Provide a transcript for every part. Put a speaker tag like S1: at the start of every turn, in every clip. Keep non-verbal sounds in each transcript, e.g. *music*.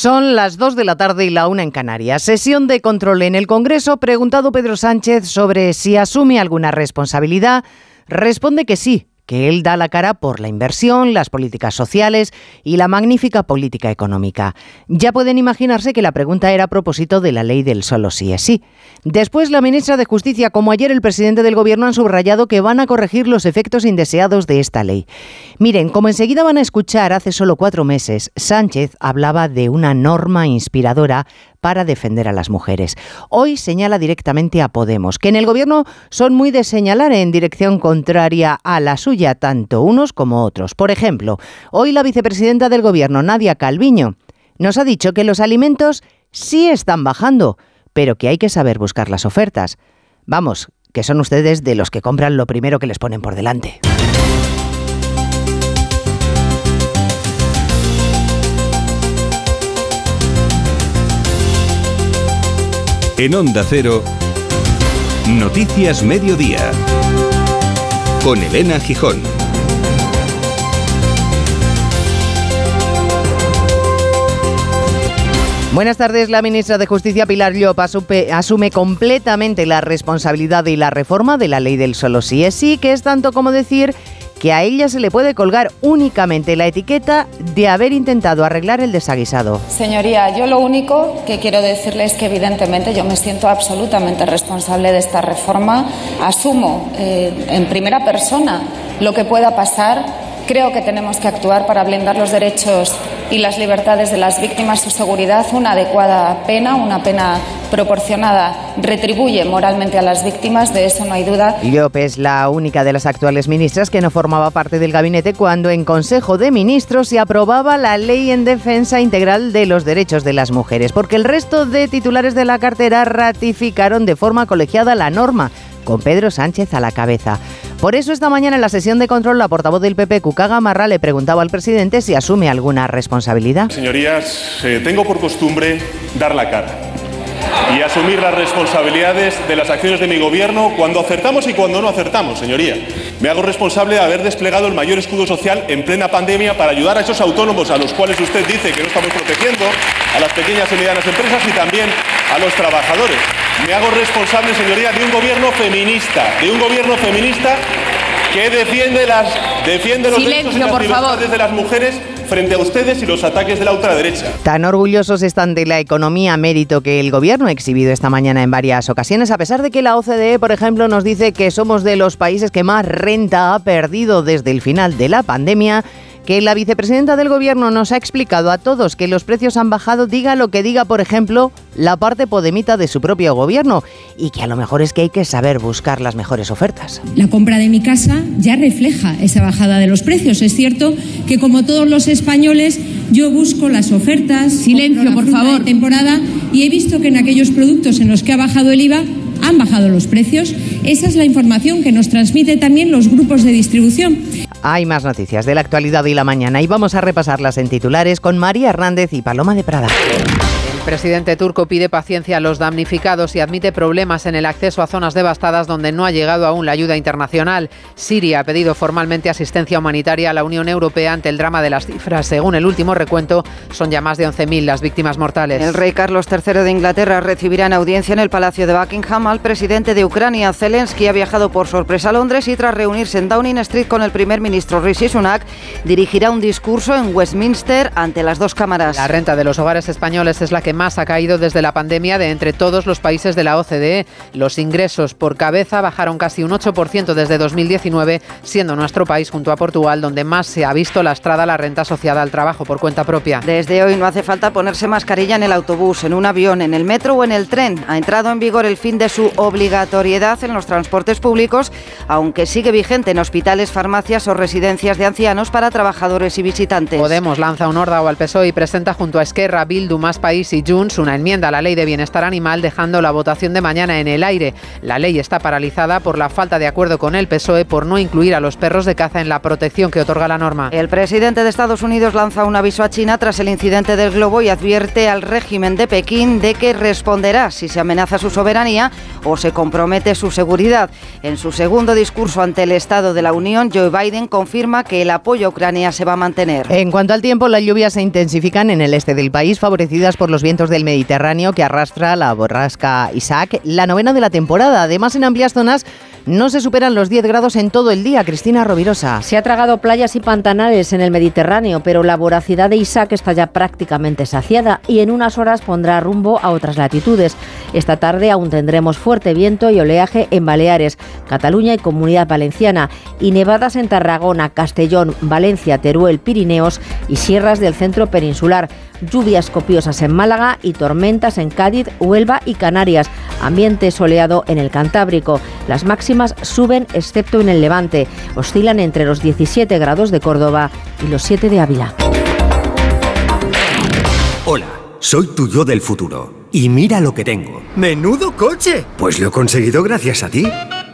S1: Son las 2 de la tarde y la una en Canarias. Sesión de control en el Congreso. Preguntado Pedro Sánchez sobre si asume alguna responsabilidad, responde que sí, que él da la cara por la inversión, las políticas sociales y la magnífica política económica. Ya pueden imaginarse que la pregunta era a propósito de la ley del solo sí es sí. Después, la ministra de Justicia, como ayer el presidente del Gobierno, han subrayado que van a corregir los efectos indeseados de esta ley. Miren, como enseguida van a escuchar, hace solo cuatro meses, Sánchez hablaba de una norma inspiradora para defender a las mujeres. Hoy señala directamente a Podemos, que en el gobierno son muy de señalar en dirección contraria a la suya, tanto unos como otros. Por ejemplo, hoy la vicepresidenta del gobierno, Nadia Calviño, nos ha dicho que los alimentos sí están bajando, pero que hay que saber buscar las ofertas. Vamos, que son ustedes de los que compran lo primero que les ponen por delante.
S2: En Onda Cero, Noticias Mediodía, con Elena Gijón.
S1: Buenas tardes. La ministra de Justicia, Pilar Llop, asume completamente la responsabilidad y la reforma de la ley del solo sí es sí, que es tanto como decir que a ella se le puede colgar únicamente la etiqueta de haber intentado arreglar el desaguisado.
S3: Señoría, yo lo único que quiero decirle es que evidentemente yo me siento absolutamente responsable de esta reforma. Asumo eh, en primera persona lo que pueda pasar Creo que tenemos que actuar para blindar los derechos y las libertades de las víctimas, su seguridad, una adecuada pena, una pena proporcionada, retribuye moralmente a las víctimas, de eso no hay duda.
S1: Llop es la única de las actuales ministras que no formaba parte del gabinete cuando en Consejo de Ministros se aprobaba la ley en defensa integral de los derechos de las mujeres, porque el resto de titulares de la cartera ratificaron de forma colegiada la norma con Pedro Sánchez a la cabeza. Por eso esta mañana en la sesión de control la portavoz del PP, Cucaga Marra, le preguntaba al presidente si asume alguna responsabilidad.
S4: Señorías, eh, tengo por costumbre dar la cara y asumir las responsabilidades de las acciones de mi gobierno cuando acertamos y cuando no acertamos, señoría. Me hago responsable de haber desplegado el mayor escudo social en plena pandemia para ayudar a esos autónomos a los cuales usted dice que no estamos protegiendo, a las pequeñas y medianas empresas y también a los trabajadores. Me hago responsable, señoría, de un gobierno feminista, de un gobierno feminista que defiende las defiende los derechos y las libertades de las mujeres frente a ustedes y los ataques de la ultraderecha.
S1: Tan orgullosos están de la economía mérito que el gobierno ha exhibido esta mañana en varias ocasiones, a pesar de que la OCDE, por ejemplo, nos dice que somos de los países que más renta ha perdido desde el final de la pandemia que la vicepresidenta del Gobierno nos ha explicado a todos que los precios han bajado, diga lo que diga, por ejemplo, la parte podemita de su propio Gobierno, y que a lo mejor es que hay que saber buscar las mejores ofertas.
S5: La compra de mi casa ya refleja esa bajada de los precios. Es cierto que, como todos los españoles, yo busco las ofertas.
S1: Silencio, por favor.
S5: De temporada y he visto que en aquellos productos en los que ha bajado el IVA han bajado los precios. Esa es la información que nos transmite también los grupos de distribución.
S1: Hay más noticias de la actualidad y la mañana y vamos a repasarlas en titulares con María Hernández y Paloma de Prada.
S6: El presidente turco pide paciencia a los damnificados y admite problemas en el acceso a zonas devastadas donde no ha llegado aún la ayuda internacional. Siria ha pedido formalmente asistencia humanitaria a la Unión Europea ante el drama de las cifras. Según el último recuento, son ya más de 11.000 las víctimas mortales.
S7: El rey Carlos III de Inglaterra recibirá en audiencia en el Palacio de Buckingham al presidente de Ucrania. Zelensky ha viajado por sorpresa a Londres y tras reunirse en Downing Street con el primer ministro Rishi Sunak, dirigirá un discurso en Westminster ante las dos cámaras.
S6: La renta de los hogares españoles es la que más ha caído desde la pandemia de entre todos los países de la OCDE. Los ingresos por cabeza bajaron casi un 8% desde 2019, siendo nuestro país junto a Portugal donde más se ha visto lastrada la renta asociada al trabajo por cuenta propia.
S7: Desde hoy no hace falta ponerse mascarilla en el autobús, en un avión, en el metro o en el tren. Ha entrado en vigor el fin de su obligatoriedad en los transportes públicos, aunque sigue vigente en hospitales, farmacias o residencias de ancianos para trabajadores y visitantes.
S6: Podemos lanza un órdago al PSOE y presenta junto a Esquerra, Bildu, Más País y Junts una enmienda a la ley de bienestar animal, dejando la votación de mañana en el aire. La ley está paralizada por la falta de acuerdo con el PSOE por no incluir a los perros de caza en la protección que otorga la norma.
S7: El presidente de Estados Unidos lanza un aviso a China tras el incidente del globo y advierte al régimen de Pekín de que responderá si se amenaza su soberanía o se compromete su seguridad. En su segundo discurso ante el Estado de la Unión, Joe Biden confirma que el apoyo a Ucrania se va a mantener.
S1: En cuanto al tiempo, las lluvias se intensifican en el este del país, favorecidas por los vientos del Mediterráneo que arrastra la borrasca Isaac, la novena de la temporada. Además, en amplias zonas no se superan los 10 grados en todo el día. Cristina Rovirosa.
S8: Se ha tragado playas y pantanales en el Mediterráneo, pero la voracidad de Isaac está ya prácticamente saciada y en unas horas pondrá rumbo a otras latitudes. Esta tarde aún tendremos fuerte viento y oleaje en Baleares, Cataluña y Comunidad Valenciana, y nevadas en Tarragona, Castellón, Valencia, Teruel, Pirineos y sierras del centro peninsular. Lluvias copiosas en Málaga y tormentas en Cádiz, Huelva y Canarias. Ambiente soleado en el Cantábrico. Las máximas suben excepto en el Levante. Oscilan entre los 17 grados de Córdoba y los 7 de Ávila.
S9: Hola, soy tu yo del futuro. Y mira lo que tengo. ¡Menudo coche! Pues lo he conseguido gracias a ti.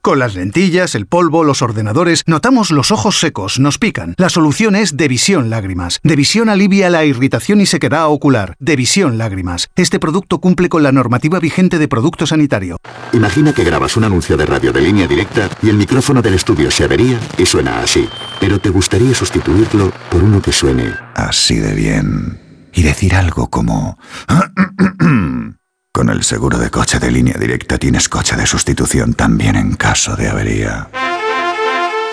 S10: Con las lentillas, el polvo, los ordenadores, notamos los ojos secos, nos pican. La solución es Devisión Lágrimas. Devisión alivia la irritación y sequedad ocular. Devisión Lágrimas. Este producto cumple con la normativa vigente de producto sanitario.
S11: Imagina que grabas un anuncio de radio de línea directa y el micrófono del estudio se avería y suena así. Pero te gustaría sustituirlo por uno que suene
S12: así de bien. Y decir algo como... *clears throat* *coughs* Con el seguro de coche de línea directa tienes coche de sustitución también en caso de avería.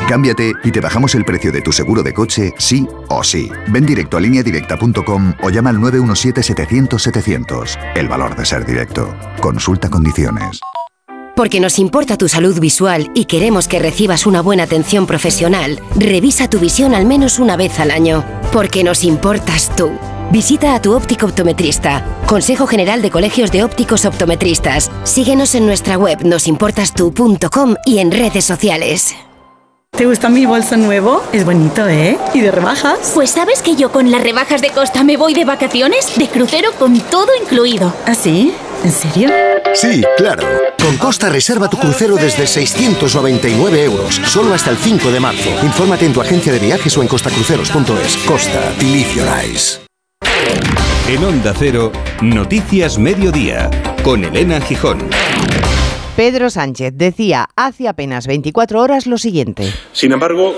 S13: Cámbiate y te bajamos el precio de tu seguro de coche, sí o sí. Ven directo a lineadirecta.com o llama al 917-700-700. El valor de ser directo. Consulta condiciones.
S14: Porque nos importa tu salud visual y queremos que recibas una buena atención profesional, revisa tu visión al menos una vez al año. Porque nos importas tú. Visita a tu óptico optometrista. Consejo General de Colegios de Ópticos Optometristas. Síguenos en nuestra web nosimportastu.com y en redes sociales.
S15: ¿Te gusta mi bolso nuevo? Es bonito, ¿eh? ¿Y de rebajas?
S16: Pues sabes que yo con las rebajas de Costa me voy de vacaciones, de crucero con todo incluido.
S15: ¿Ah, sí? ¿En serio?
S17: Sí, claro. Con Costa reserva tu crucero desde 699 euros, solo hasta el 5 de marzo. Infórmate en tu agencia de viajes o en costacruceros.es. Costa, live your eyes.
S2: En Onda Cero, Noticias Mediodía, con Elena Gijón.
S1: Pedro Sánchez decía hace apenas 24 horas lo siguiente.
S4: Sin embargo,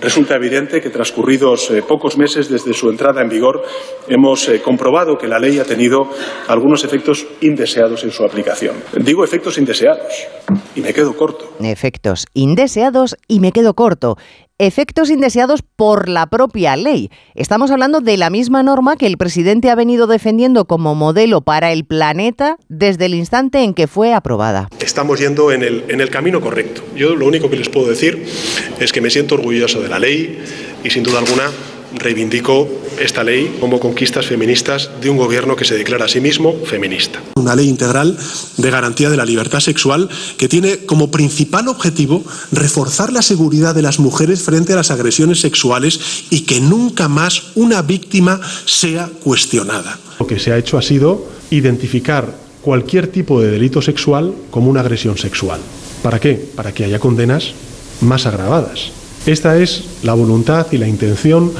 S4: Resulta evidente que transcurridos eh, pocos meses desde su entrada en vigor hemos eh, comprobado que la ley ha tenido algunos efectos indeseados en su aplicación. Digo efectos indeseados y me quedo corto.
S1: Efectos indeseados y me quedo corto efectos indeseados por la propia ley. Estamos hablando de la misma norma que el presidente ha venido defendiendo como modelo para el planeta desde el instante en que fue aprobada.
S4: Estamos yendo en el, en el camino correcto. Yo lo único que les puedo decir es que me siento orgulloso de la ley y sin duda alguna reivindico esta ley como conquistas feministas de un gobierno que se declara a sí mismo feminista. Una ley integral de garantía de la libertad sexual que tiene como principal objetivo reforzar la seguridad de las mujeres frente a las agresiones sexuales y que nunca más una víctima sea cuestionada. Lo que se ha hecho ha sido identificar cualquier tipo de delito sexual como una agresión sexual. ¿Para qué? Para que haya condenas más agravadas. Esta es la voluntad y la intención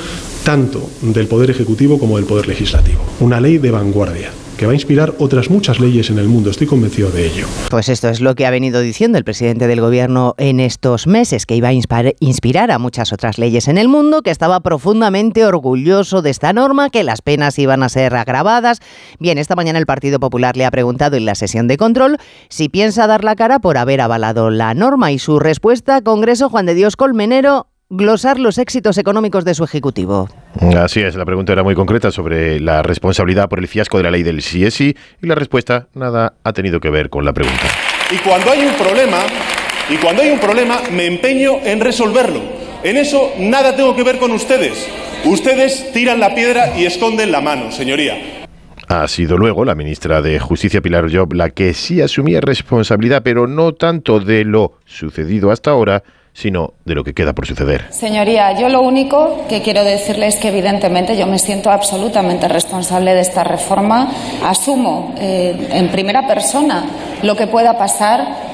S4: tanto del Poder Ejecutivo como del Poder Legislativo. Una ley de vanguardia que va a inspirar otras muchas leyes en el mundo, estoy convencido de ello.
S1: Pues esto es lo que ha venido diciendo el presidente del gobierno en estos meses, que iba a inspirar a muchas otras leyes en el mundo, que estaba profundamente orgulloso de esta norma, que las penas iban a ser agravadas. Bien, esta mañana el Partido Popular le ha preguntado en la sesión de control si piensa dar la cara por haber avalado la norma y su respuesta, Congreso Juan de Dios Colmenero, glosar los éxitos económicos de su Ejecutivo.
S18: Así es, la pregunta era muy concreta sobre la responsabilidad por el fiasco de la ley del CSI y la respuesta nada ha tenido que ver con la pregunta.
S4: Y cuando hay un problema, y cuando hay un problema, me empeño en resolverlo. En eso nada tengo que ver con ustedes. Ustedes tiran la piedra y esconden la mano, señoría.
S18: Ha sido luego la ministra de Justicia Pilar Job la que sí asumía responsabilidad, pero no tanto de lo sucedido hasta ahora, sino de lo que queda por suceder.
S3: Señoría, yo lo único que quiero decirle es que evidentemente yo me siento absolutamente responsable de esta reforma. Asumo eh, en primera persona lo que pueda pasar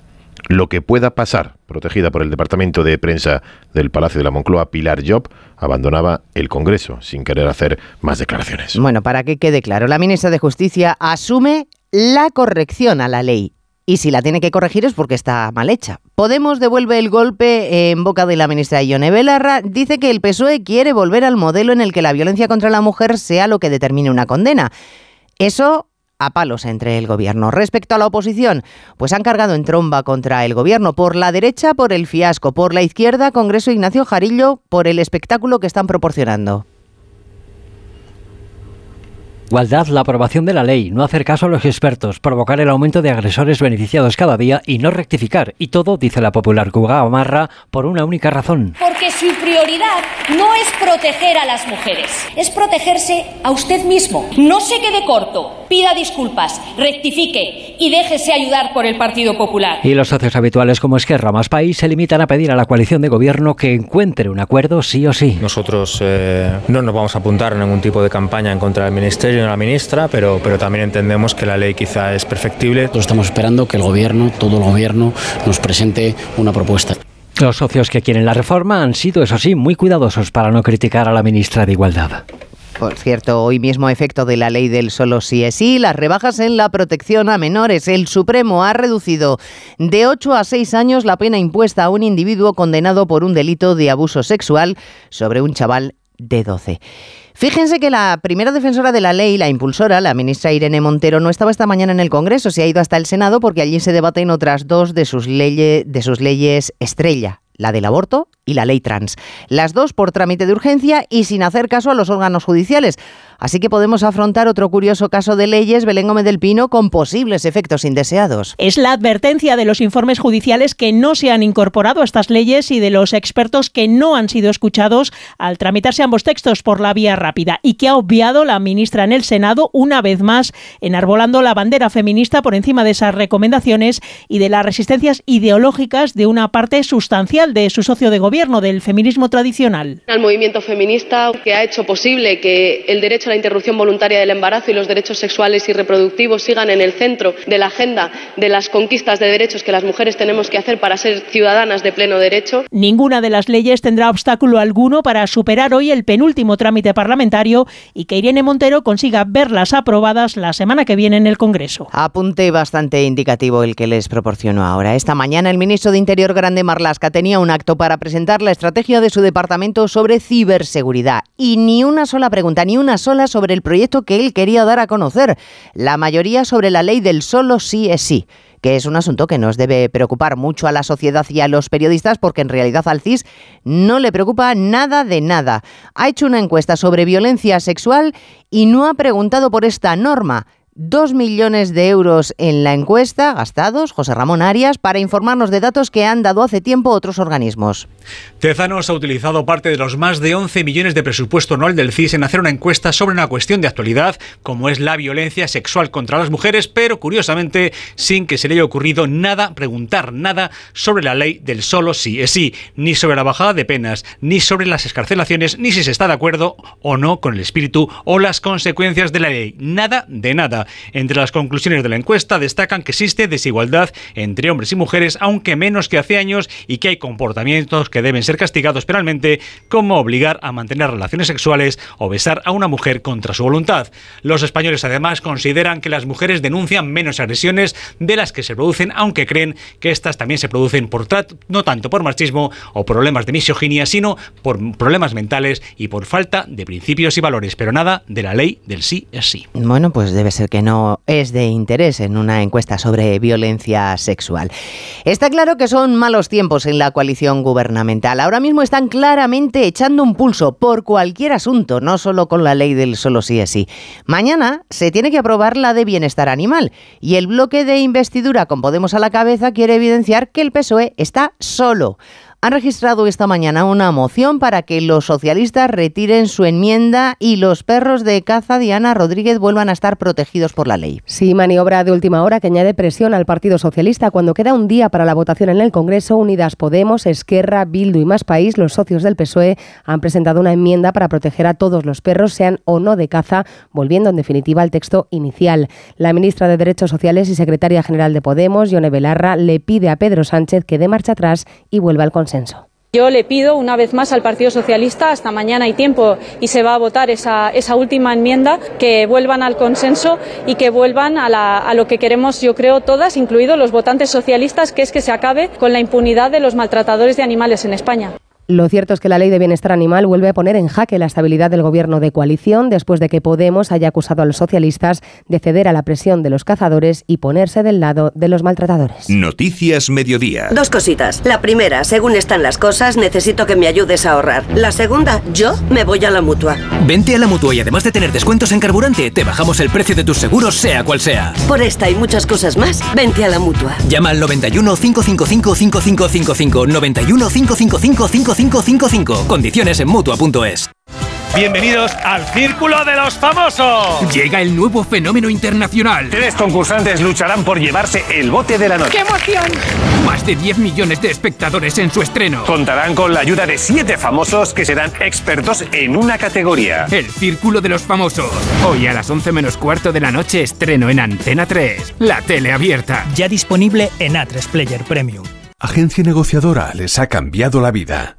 S18: lo que pueda pasar. Protegida por el Departamento de Prensa del Palacio de la Moncloa, Pilar Job abandonaba el Congreso sin querer hacer más declaraciones.
S1: Bueno, para que quede claro, la ministra de Justicia asume la corrección a la ley. Y si la tiene que corregir es porque está mal hecha. Podemos devuelve el golpe en boca de la ministra Ione Belarra. Dice que el PSOE quiere volver al modelo en el que la violencia contra la mujer sea lo que determine una condena. Eso a palos entre el gobierno. Respecto a la oposición, pues han cargado en tromba contra el gobierno. Por la derecha, por el fiasco. Por la izquierda, Congreso Ignacio Jarillo, por el espectáculo que están proporcionando.
S19: Igualdad, la aprobación de la ley, no hacer caso a los expertos, provocar el aumento de agresores beneficiados cada día y no rectificar. Y todo, dice la popular Cuga Amarra, por una única razón.
S20: Porque su prioridad no es proteger a las mujeres, es protegerse a usted mismo. No se quede corto, pida disculpas, rectifique y déjese ayudar por el Partido Popular.
S19: Y los socios habituales como Esquerra más País se limitan a pedir a la coalición de gobierno que encuentre un acuerdo sí o sí.
S21: Nosotros eh, no nos vamos a apuntar en ningún tipo de campaña en contra del Ministerio la ministra, pero, pero también entendemos que la ley quizá es perfectible.
S22: estamos esperando que el Gobierno, todo el Gobierno, nos presente una propuesta.
S19: Los socios que quieren la reforma han sido, eso sí, muy cuidadosos para no criticar a la ministra de Igualdad.
S1: Por cierto, hoy mismo efecto de la ley del solo sí es sí, las rebajas en la protección a menores. El Supremo ha reducido de 8 a 6 años la pena impuesta a un individuo condenado por un delito de abuso sexual sobre un chaval de 12. Fíjense que la primera defensora de la ley, la impulsora, la ministra Irene Montero, no estaba esta mañana en el Congreso, se ha ido hasta el Senado porque allí se debaten otras dos de sus, de sus leyes estrella, la del aborto y la ley trans. Las dos por trámite de urgencia y sin hacer caso a los órganos judiciales. Así que podemos afrontar otro curioso caso de leyes, Belén Gómez del Pino, con posibles efectos indeseados.
S23: Es la advertencia de los informes judiciales que no se han incorporado a estas leyes y de los expertos que no han sido escuchados al tramitarse ambos textos por la vía rápida y que ha obviado la ministra en el Senado una vez más, enarbolando la bandera feminista por encima de esas recomendaciones y de las resistencias ideológicas de una parte sustancial de su socio de gobierno, del feminismo tradicional.
S24: Al movimiento feminista que ha hecho posible que el derecho a la interrupción voluntaria del embarazo y los derechos sexuales y reproductivos sigan en el centro de la agenda de las conquistas de derechos que las mujeres tenemos que hacer para ser ciudadanas de pleno derecho.
S23: Ninguna de las leyes tendrá obstáculo alguno para superar hoy el penúltimo trámite parlamentario y que Irene Montero consiga verlas aprobadas la semana que viene en el Congreso.
S1: Apunte bastante indicativo el que les proporciono ahora. Esta mañana el ministro de Interior Grande Marlasca tenía un acto para presentar la estrategia de su departamento sobre ciberseguridad y ni una sola pregunta, ni una sola sobre el proyecto que él quería dar a conocer, la mayoría sobre la ley del solo sí es sí que es un asunto que nos debe preocupar mucho a la sociedad y a los periodistas porque en realidad al CIS no le preocupa nada de nada. Ha hecho una encuesta sobre violencia sexual y no ha preguntado por esta norma. Dos millones de euros en la encuesta gastados, José Ramón Arias, para informarnos de datos que han dado hace tiempo otros organismos.
S25: Tezanos ha utilizado parte de los más de 11 millones de presupuesto anual del CIS en hacer una encuesta sobre una cuestión de actualidad, como es la violencia sexual contra las mujeres, pero curiosamente sin que se le haya ocurrido nada, preguntar nada sobre la ley del solo sí es sí, ni sobre la bajada de penas, ni sobre las escarcelaciones, ni si se está de acuerdo o no con el espíritu o las consecuencias de la ley. Nada de nada. Entre las conclusiones de la encuesta destacan que existe desigualdad entre hombres y mujeres, aunque menos que hace años, y que hay comportamientos que deben ser castigados penalmente, como obligar a mantener relaciones sexuales o besar a una mujer contra su voluntad. Los españoles además consideran que las mujeres denuncian menos agresiones de las que se producen, aunque creen que estas también se producen por no tanto por machismo o problemas de misoginia, sino por problemas mentales y por falta de principios y valores, pero nada de la ley del sí es sí.
S1: Bueno, pues debe ser no es de interés en una encuesta sobre violencia sexual. Está claro que son malos tiempos en la coalición gubernamental. Ahora mismo están claramente echando un pulso por cualquier asunto, no solo con la ley del solo sí es sí. Mañana se tiene que aprobar la de bienestar animal y el bloque de investidura con Podemos a la cabeza quiere evidenciar que el PSOE está solo. Han registrado esta mañana una moción para que los socialistas retiren su enmienda y los perros de caza Diana Rodríguez vuelvan a estar protegidos por la ley.
S26: Sí, maniobra de última hora que añade presión al Partido Socialista cuando queda un día para la votación en el Congreso. Unidas Podemos, Esquerra, Bildu y Más País, los socios del PSOE, han presentado una enmienda para proteger a todos los perros, sean o no de caza, volviendo en definitiva al texto inicial. La ministra de Derechos Sociales y secretaria general de Podemos, Yone Belarra, le pide a Pedro Sánchez que dé marcha atrás y vuelva al
S27: Yo le pido una vez más al Partido Socialista, hasta mañana hay tiempo y se va a votar esa, esa última enmienda, que vuelvan al consenso y que vuelvan a, a, lo que queremos, yo creo, todas, incluidos los votantes socialistas, que es que se acabe con la impunidad de los maltratadores de animales en España.
S26: Lo cierto es que la ley de bienestar animal vuelve a poner en jaque la estabilidad del gobierno de coalición después de que Podemos haya acusado a los socialistas de ceder a la presión de los cazadores y ponerse del lado de los maltratadores.
S2: Noticias Mediodía.
S28: Dos cositas. La primera, según están las cosas, necesito que me ayudes a ahorrar. La segunda, yo me voy a la mutua.
S29: Vente a la mutua y además de tener descuentos en carburante, te bajamos el precio de tus seguros, sea cual sea.
S28: Por esta y muchas cosas más, vente a la mutua.
S29: Llama al 91 555 5555 91 555 555. Condiciones en mutua.es.
S30: Bienvenidos al Círculo de los Famosos.
S29: Llega el nuevo fenómeno internacional.
S30: Tres concursantes lucharán por llevarse el bote de la noche.
S29: ¡Qué emoción! Más de 10 millones de espectadores en su estreno.
S30: Contarán con la ayuda de siete famosos que serán expertos en una categoría.
S29: El Círculo de los Famosos. Hoy a las 11 menos cuarto de la noche estreno en Antena 3. La tele abierta.
S31: Ya disponible en A3 Player Premium.
S32: Agencia negociadora les ha cambiado la vida.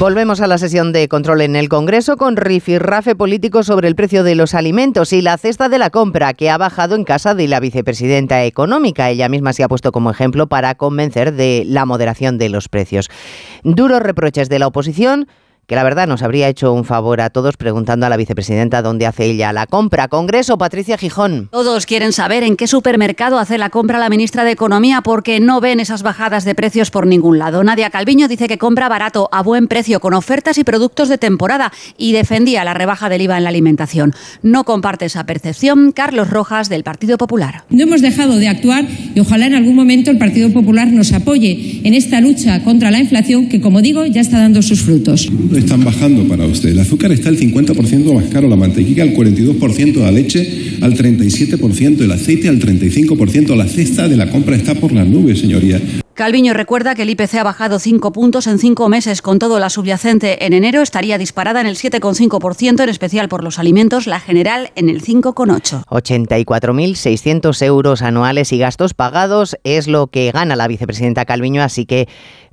S1: Volvemos a la sesión de control en el Congreso con rifirrafe político sobre el precio de los alimentos y la cesta de la compra que ha bajado en casa de la vicepresidenta económica. Ella misma se ha puesto como ejemplo para convencer de la moderación de los precios. Duros reproches de la oposición que la verdad nos habría hecho un favor a todos preguntando a la vicepresidenta dónde hace ella la compra. Congreso, Patricia Gijón.
S33: Todos quieren saber en qué supermercado hace la compra la ministra de Economía porque no ven esas bajadas de precios por ningún lado. Nadia Calviño dice que compra barato, a buen precio, con ofertas y productos de temporada y defendía la rebaja del IVA en la alimentación. No comparte esa percepción Carlos Rojas del Partido Popular.
S34: No hemos dejado de actuar y ojalá en algún momento el Partido Popular nos apoye en esta lucha contra la inflación que, como digo, ya está dando sus frutos
S35: están bajando para usted. El azúcar está el 50% más caro, la mantequilla al 42%, la leche al 37%, el aceite al 35%, la cesta de la compra está por las nubes, señoría.
S33: Calviño recuerda que el IPC ha bajado 5 puntos en 5 meses. Con todo, la subyacente en enero estaría disparada en el 7,5%, en especial por los alimentos, la general en el 5,8%.
S1: 84.600 euros anuales y gastos pagados es lo que gana la vicepresidenta Calviño, así que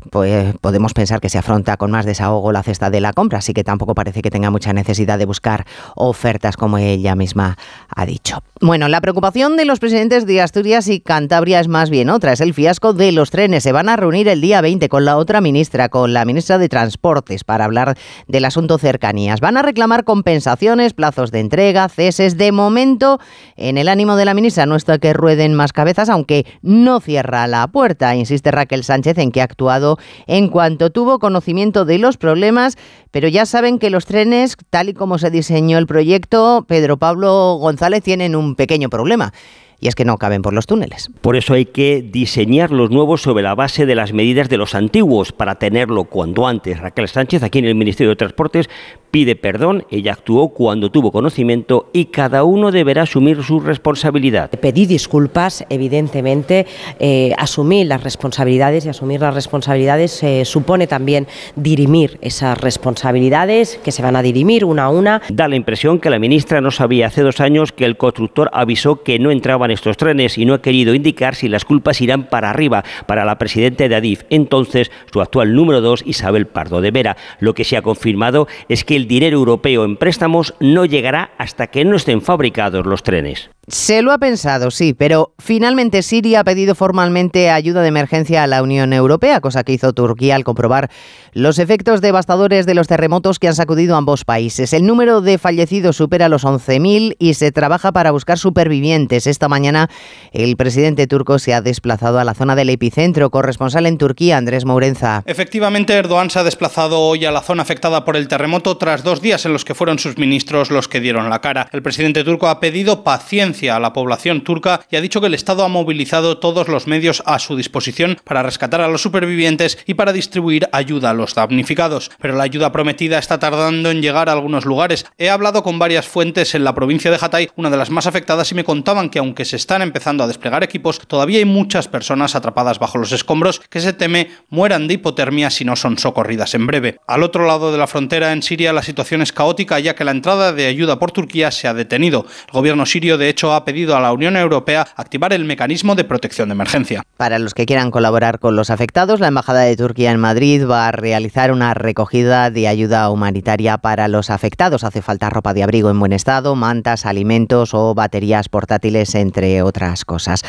S1: pues podemos pensar que se afronta con más desahogo la cesta de la compra, así que tampoco parece que tenga mucha necesidad de buscar ofertas como ella misma ha dicho. Bueno, la preocupación de los presidentes de Asturias y Cantabria es más bien otra, es el fiasco de los trenes. Se van a reunir el día 20 con la otra ministra, con la ministra de Transportes, para hablar del asunto cercanías. Van a reclamar compensaciones, plazos de entrega, ceses. De momento, en el ánimo de la ministra no está que rueden más cabezas, aunque no cierra la puerta, insiste Raquel Sánchez en que ha actuado en cuanto tuvo conocimiento de los problemas, pero ya saben que los trenes, tal y como se diseñó el proyecto, Pedro Pablo González tienen un pequeño problema y es que no caben por los túneles.
S36: Por eso hay que diseñar los nuevos sobre la base de las medidas de los antiguos para tenerlo cuando antes. Raquel Sánchez, aquí en el Ministerio de Transportes, pide perdón, ella actuó cuando tuvo conocimiento y cada uno deberá asumir su responsabilidad.
S26: Pedí disculpas, evidentemente, eh, asumir las responsabilidades y asumir las responsabilidades eh, supone también dirimir esas responsabilidades que se van a dirimir una a una.
S36: Da la impresión que la ministra no sabía hace dos años que el constructor avisó que no entraban estos trenes y no ha querido indicar si las culpas irán para arriba, para la presidenta de Adif, entonces su actual número dos, Isabel Pardo de Vera. Lo que se ha confirmado es que el dinero europeo en préstamos no llegará hasta que no estén fabricados los trenes.
S1: Se lo ha pensado, sí, pero finalmente Siria ha pedido formalmente ayuda de emergencia a la Unión Europea, cosa que hizo Turquía al comprobar los efectos devastadores de los terremotos que han sacudido ambos países. El número de fallecidos supera los 11.000 y se trabaja para buscar supervivientes. Esta mañana el presidente turco se ha desplazado a la zona del epicentro. Corresponsal en Turquía, Andrés Mourenza.
S37: Efectivamente, Erdogan se ha desplazado hoy a la zona afectada por el terremoto tras dos días en los que fueron sus ministros los que dieron la cara. El presidente turco ha pedido paciencia a la población turca y ha dicho que el Estado ha movilizado todos los medios a su disposición para rescatar a los supervivientes y para distribuir ayuda a los damnificados. Pero la ayuda prometida está tardando en llegar a algunos lugares. He hablado con varias fuentes en la provincia de Hatay, una de las más afectadas, y me contaban que aunque se están empezando a desplegar equipos, todavía hay muchas personas atrapadas bajo los escombros que se teme mueran de hipotermia si no son socorridas en breve. Al otro lado de la frontera, en Siria, la situación es caótica ya que la entrada de ayuda por Turquía se ha detenido. El gobierno sirio, de hecho, ha pedido a la Unión Europea activar el mecanismo de protección de emergencia.
S1: Para los que quieran colaborar con los afectados, la Embajada de Turquía en Madrid va a realizar una recogida de ayuda humanitaria para los afectados. Hace falta ropa de abrigo en buen estado, mantas, alimentos o baterías portátiles, entre otras cosas.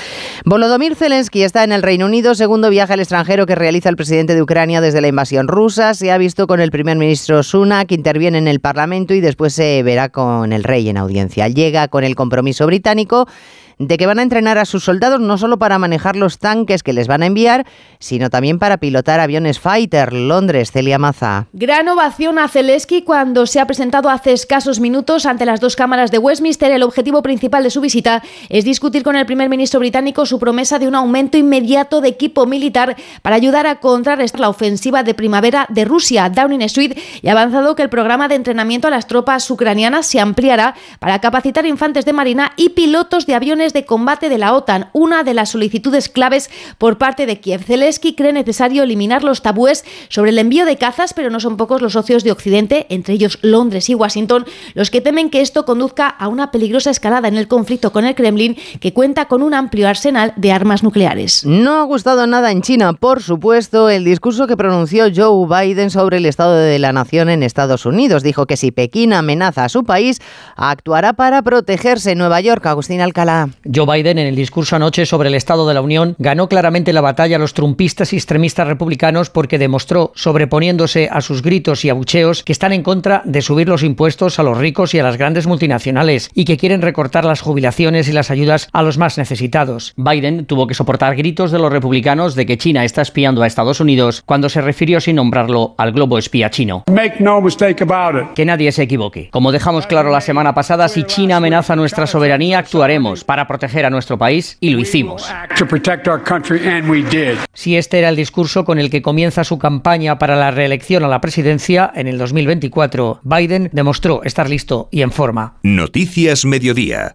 S1: Volodymyr Zelensky está en el Reino Unido, segundo viaje al extranjero que realiza el presidente de Ucrania desde la invasión rusa. Se ha visto con el primer ministro Sunak, interviene en el Parlamento y después se verá con el rey en audiencia. Llega con el compromiso británico británico de que van a entrenar a sus soldados no solo para manejar los tanques que les van a enviar, sino también para pilotar aviones fighter. Londres, Celia Maza.
S38: Gran ovación a Zelensky cuando se ha presentado hace escasos minutos ante las dos cámaras de Westminster. El objetivo principal de su visita es discutir con el primer ministro británico su promesa de un aumento inmediato de equipo militar para ayudar a contrarrestar la ofensiva de primavera de Rusia. Downing Street y ha avanzado que el programa de entrenamiento a las tropas ucranianas se ampliará para capacitar infantes de marina y pilotos de aviones de combate de la OTAN, una de las solicitudes claves por parte de Kiev. Zelensky cree necesario eliminar los tabúes sobre el envío de cazas, pero no son pocos los socios de Occidente, entre ellos Londres y Washington, los que temen que esto conduzca a una peligrosa escalada en el conflicto con el Kremlin, que cuenta con un amplio arsenal de armas nucleares.
S1: No ha gustado nada en China, por supuesto, el discurso que pronunció Joe Biden sobre el estado de la nación en Estados Unidos. Dijo que si Pekín amenaza a su país, actuará para protegerse. Nueva York, Agustín Alcalá.
S39: Joe Biden, en el discurso anoche sobre el Estado de la Unión, ganó claramente la batalla a los trumpistas y extremistas republicanos porque demostró, sobreponiéndose a sus gritos y abucheos, que están en contra de subir los impuestos a los ricos y a las grandes multinacionales y que quieren recortar las jubilaciones y las ayudas a los más necesitados. Biden tuvo que soportar gritos de los republicanos de que China está espiando a Estados Unidos cuando se refirió sin nombrarlo al globo espía chino. Que nadie se equivoque. Como dejamos claro la semana pasada, si China amenaza nuestra soberanía, actuaremos para proteger a nuestro país y lo hicimos. Si este era el discurso con el que comienza su campaña para la reelección a la presidencia en el 2024, Biden demostró estar listo y en forma.
S2: Noticias Mediodía.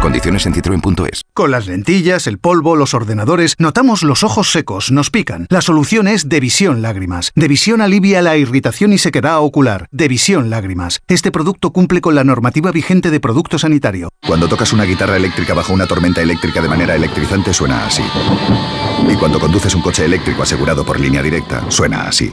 S40: Condiciones en citroen.es.
S41: Con las lentillas, el polvo, los ordenadores, notamos los ojos secos, nos pican. La solución es Devisión Lágrimas. Devisión alivia la irritación y sequedad ocular. Devisión Lágrimas. Este producto cumple con la normativa vigente de producto sanitario.
S40: Cuando tocas una guitarra eléctrica bajo una tormenta eléctrica de manera electrizante suena así. Y cuando conduces un coche eléctrico asegurado por línea directa, suena así.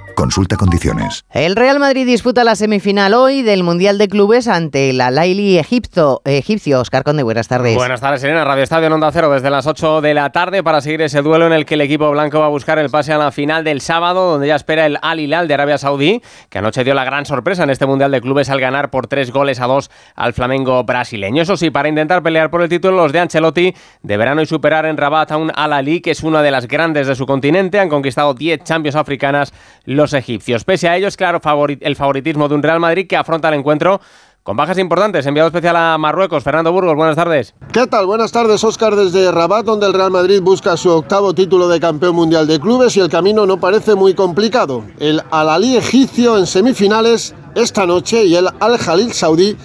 S40: Consulta condiciones.
S1: El Real Madrid disputa la semifinal hoy del Mundial de Clubes ante el Al-Ahly Egipto, egipcio. Oscar Conde, buenas tardes.
S42: Buenas tardes, Elena. Radio Estadio en Onda Cero desde las 8 de la tarde para seguir ese duelo en el que el equipo blanco va a buscar el pase a la final del sábado, donde ya espera el Al Hilal de Arabia Saudí, que anoche dio la gran sorpresa en este Mundial de Clubes al ganar por tres goles a dos al Flamengo brasileño. Eso sí, para intentar pelear por el título, los de Ancelotti deberán hoy superar en Rabat a un Al-Ali, que es una de las grandes de su continente. Han conquistado 10 Champions africanas los egipcios. Pese a ellos, claro, el favoritismo de un Real Madrid que afronta el encuentro con bajas importantes. Enviado especial a Marruecos, Fernando Burgos, buenas tardes.
S43: ¿Qué tal? Buenas tardes, Oscar, desde Rabat, donde el Real Madrid busca su octavo título de campeón mundial de clubes y el camino no parece muy complicado. El Al-Ali egipcio en semifinales esta noche y el Al-Jalil saudí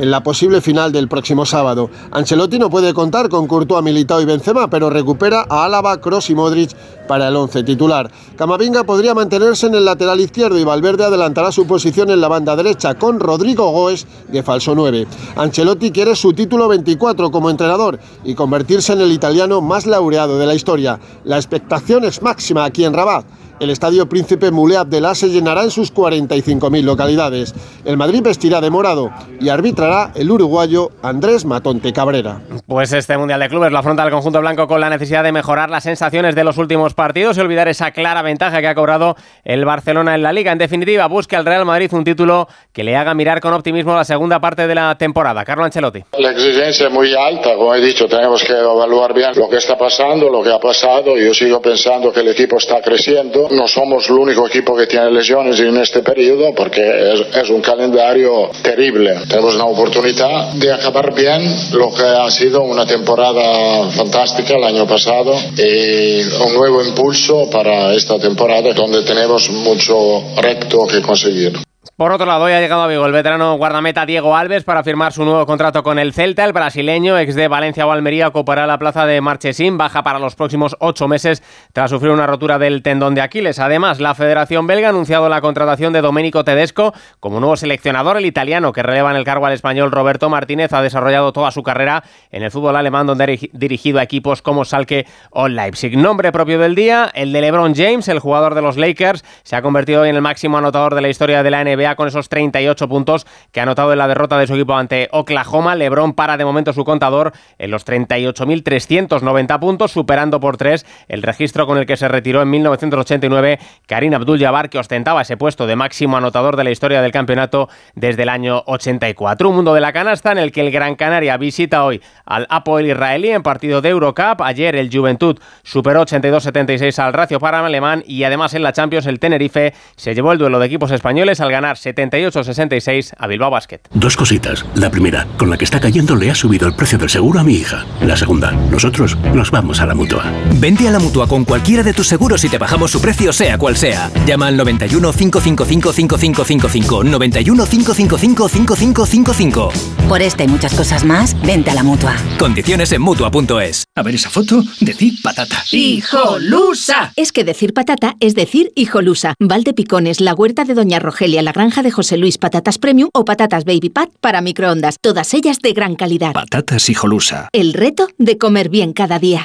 S43: en la posible final del próximo sábado. Ancelotti no puede contar con Courtois, Militao y Benzema, pero recupera a Álava, Cross y Modric para el once titular. Camavinga podría mantenerse en el lateral izquierdo y Valverde adelantará su posición en la banda derecha con Rodrigo Goes de falso 9. Ancelotti quiere su título 24 como entrenador y convertirse en el italiano más laureado de la historia. La expectación es máxima aquí en Rabat el Estadio Príncipe Moulay Abdelá se llenará en sus 45.000 localidades. El Madrid vestirá de morado y arbitrará el uruguayo Andrés Matonte Cabrera.
S42: Pues este Mundial de Clubes lo afronta el conjunto blanco con la necesidad de mejorar las sensaciones de los últimos partidos y olvidar esa clara ventaja que ha cobrado el Barcelona en la Liga. En definitiva, busca el Real Madrid un título que le haga mirar con optimismo la segunda parte de la temporada. Carlo Ancelotti.
S44: La exigencia es muy alta, como he dicho, tenemos que evaluar bien lo que está pasando, lo que ha pasado. Yo sigo pensando que el equipo está creciendo no somos el único equipo que tiene lesiones en este periodo porque es, un calendario terrible. Tenemos una oportunidad de acabar bien lo que ha sido una temporada fantástica el año pasado y un nuevo impulso para esta temporada donde tenemos mucho reto que conseguir.
S42: Por otro lado, hoy ha llegado a Vigo el veterano guardameta Diego Alves para firmar su nuevo contrato con el Celta. El brasileño, ex de Valencia o Almería, ocupará la plaza de Marchesín, baja para los próximos ocho meses tras sufrir una rotura del tendón de Aquiles. Además, la Federación Belga ha anunciado la contratación de Domenico Tedesco como nuevo seleccionador. El italiano, que releva en el cargo al español Roberto Martínez, ha desarrollado toda su carrera en el fútbol alemán, donde ha dirigido a equipos como Salke o Leipzig. Nombre propio del día, el de LeBron James, el jugador de los Lakers, se ha convertido en el máximo anotador de la historia de la NBA con esos 38 puntos que ha anotado en la derrota de su equipo ante Oklahoma. LeBron para de momento su contador en los 38.390 puntos, superando por tres el registro con el que se retiró en 1989 Karim Abdul-Jabbar, que ostentaba ese puesto de máximo anotador de la historia del campeonato desde el año 84. Un mundo de la canasta en el que el Gran Canaria visita hoy al Apoel israelí en partido de Eurocup. Ayer el Juventud superó 82-76 al Racio para alemán y además en la Champions el Tenerife se llevó el duelo de equipos españoles al ganar 78-66 a Bilbao Basket.
S45: Dos cositas. La primera, con la que está cayendo le ha subido el precio del seguro a mi hija. La segunda, nosotros nos vamos a la mutua.
S29: Vente a la mutua con cualquiera de tus seguros y te bajamos su precio, sea cual sea. Llama al 91 555 5555. 91 555 5555.
S46: Por esta y muchas cosas más, vente a la mutua.
S29: Condiciones en mutua.es.
S47: A ver esa foto, decir patata.
S46: ¡Hijolusa! Es que decir patata es decir hijolusa. Valde Picones, la huerta de Doña Rogelia, la granja de José Luis, patatas premium o patatas baby pat para microondas. Todas ellas de gran calidad.
S47: Patatas hijolusa.
S46: El reto de comer bien cada día.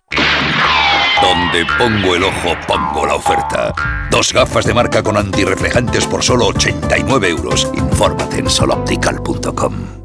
S48: Donde pongo el ojo, pongo la oferta. Dos gafas de marca con antirreflejantes por solo 89 euros. Infórmate en soloptical.com.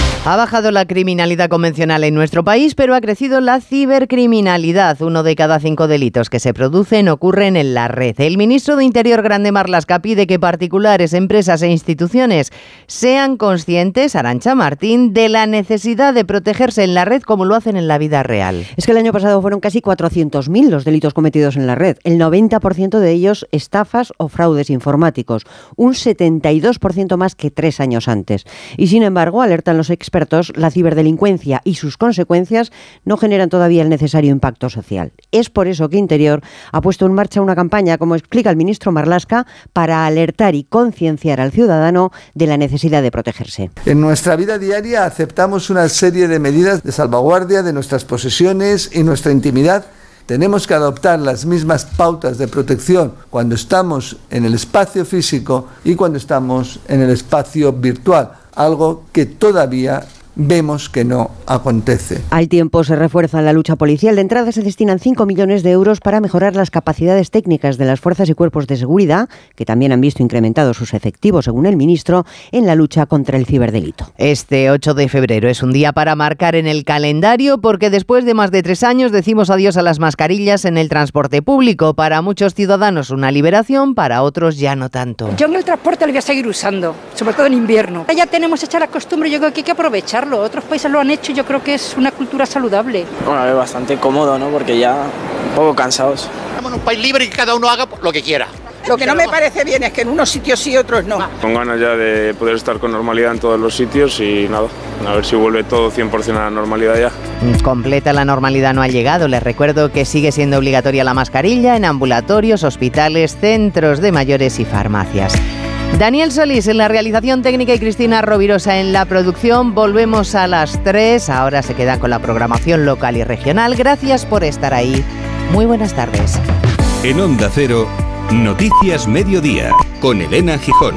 S1: Ha bajado la criminalidad convencional en nuestro país, pero ha crecido la cibercriminalidad. Uno de cada cinco delitos que se producen ocurren en la red. El ministro de Interior, Grande Marlasca, pide que particulares, empresas e instituciones sean conscientes, Arancha Martín, de la necesidad de protegerse en la red como lo hacen en la vida real.
S49: Es que el año pasado fueron casi 400.000 los delitos cometidos en la red. El 90% de ellos estafas o fraudes informáticos. Un 72% más que tres años antes. Y sin embargo, alertan los expertos expertos, la ciberdelincuencia y sus consecuencias no generan todavía el necesario impacto social. Es por eso que Interior ha puesto en marcha una campaña, como explica el ministro Marlasca, para alertar y concienciar al ciudadano de la necesidad de protegerse.
S50: En nuestra vida diaria aceptamos una serie de medidas de salvaguardia de nuestras posesiones y nuestra intimidad
S51: tenemos que adoptar las mismas pautas de protección cuando estamos en el espacio físico y cuando estamos en el espacio virtual, algo que todavía vemos que no acontece.
S49: Al tiempo se refuerza la lucha policial. De entrada se destinan 5 millones de euros para mejorar las capacidades técnicas de las fuerzas y cuerpos de seguridad, que también han visto incrementados sus efectivos, según el ministro, en la lucha contra el ciberdelito.
S1: Este 8 de febrero es un día para marcar en el calendario porque después de más de tres años decimos adiós a las mascarillas en el transporte público. Para muchos ciudadanos una liberación, para otros ya no tanto.
S52: Yo en el transporte lo voy a seguir usando, sobre todo en invierno. Ya tenemos hecha la costumbre, yo creo que hay que aprovechar otros países lo han hecho y yo creo que es una cultura saludable.
S50: Bueno, es bastante cómodo, ¿no? Porque ya un poco cansados.
S53: Estamos en un país libre y que cada uno haga lo que quiera.
S54: Lo que no me parece bien es que en unos sitios sí, otros no.
S55: Con ganas ya de poder estar con normalidad en todos los sitios y nada, a ver si vuelve todo 100% a la normalidad ya.
S1: Completa la normalidad no ha llegado. Les recuerdo que sigue siendo obligatoria la mascarilla en ambulatorios, hospitales, centros de mayores y farmacias. Daniel Solís en la realización técnica y Cristina Rovirosa en la producción. Volvemos a las 3. Ahora se quedan con la programación local y regional. Gracias por estar ahí. Muy buenas tardes.
S2: En Onda Cero, Noticias Mediodía, con Elena Gijón.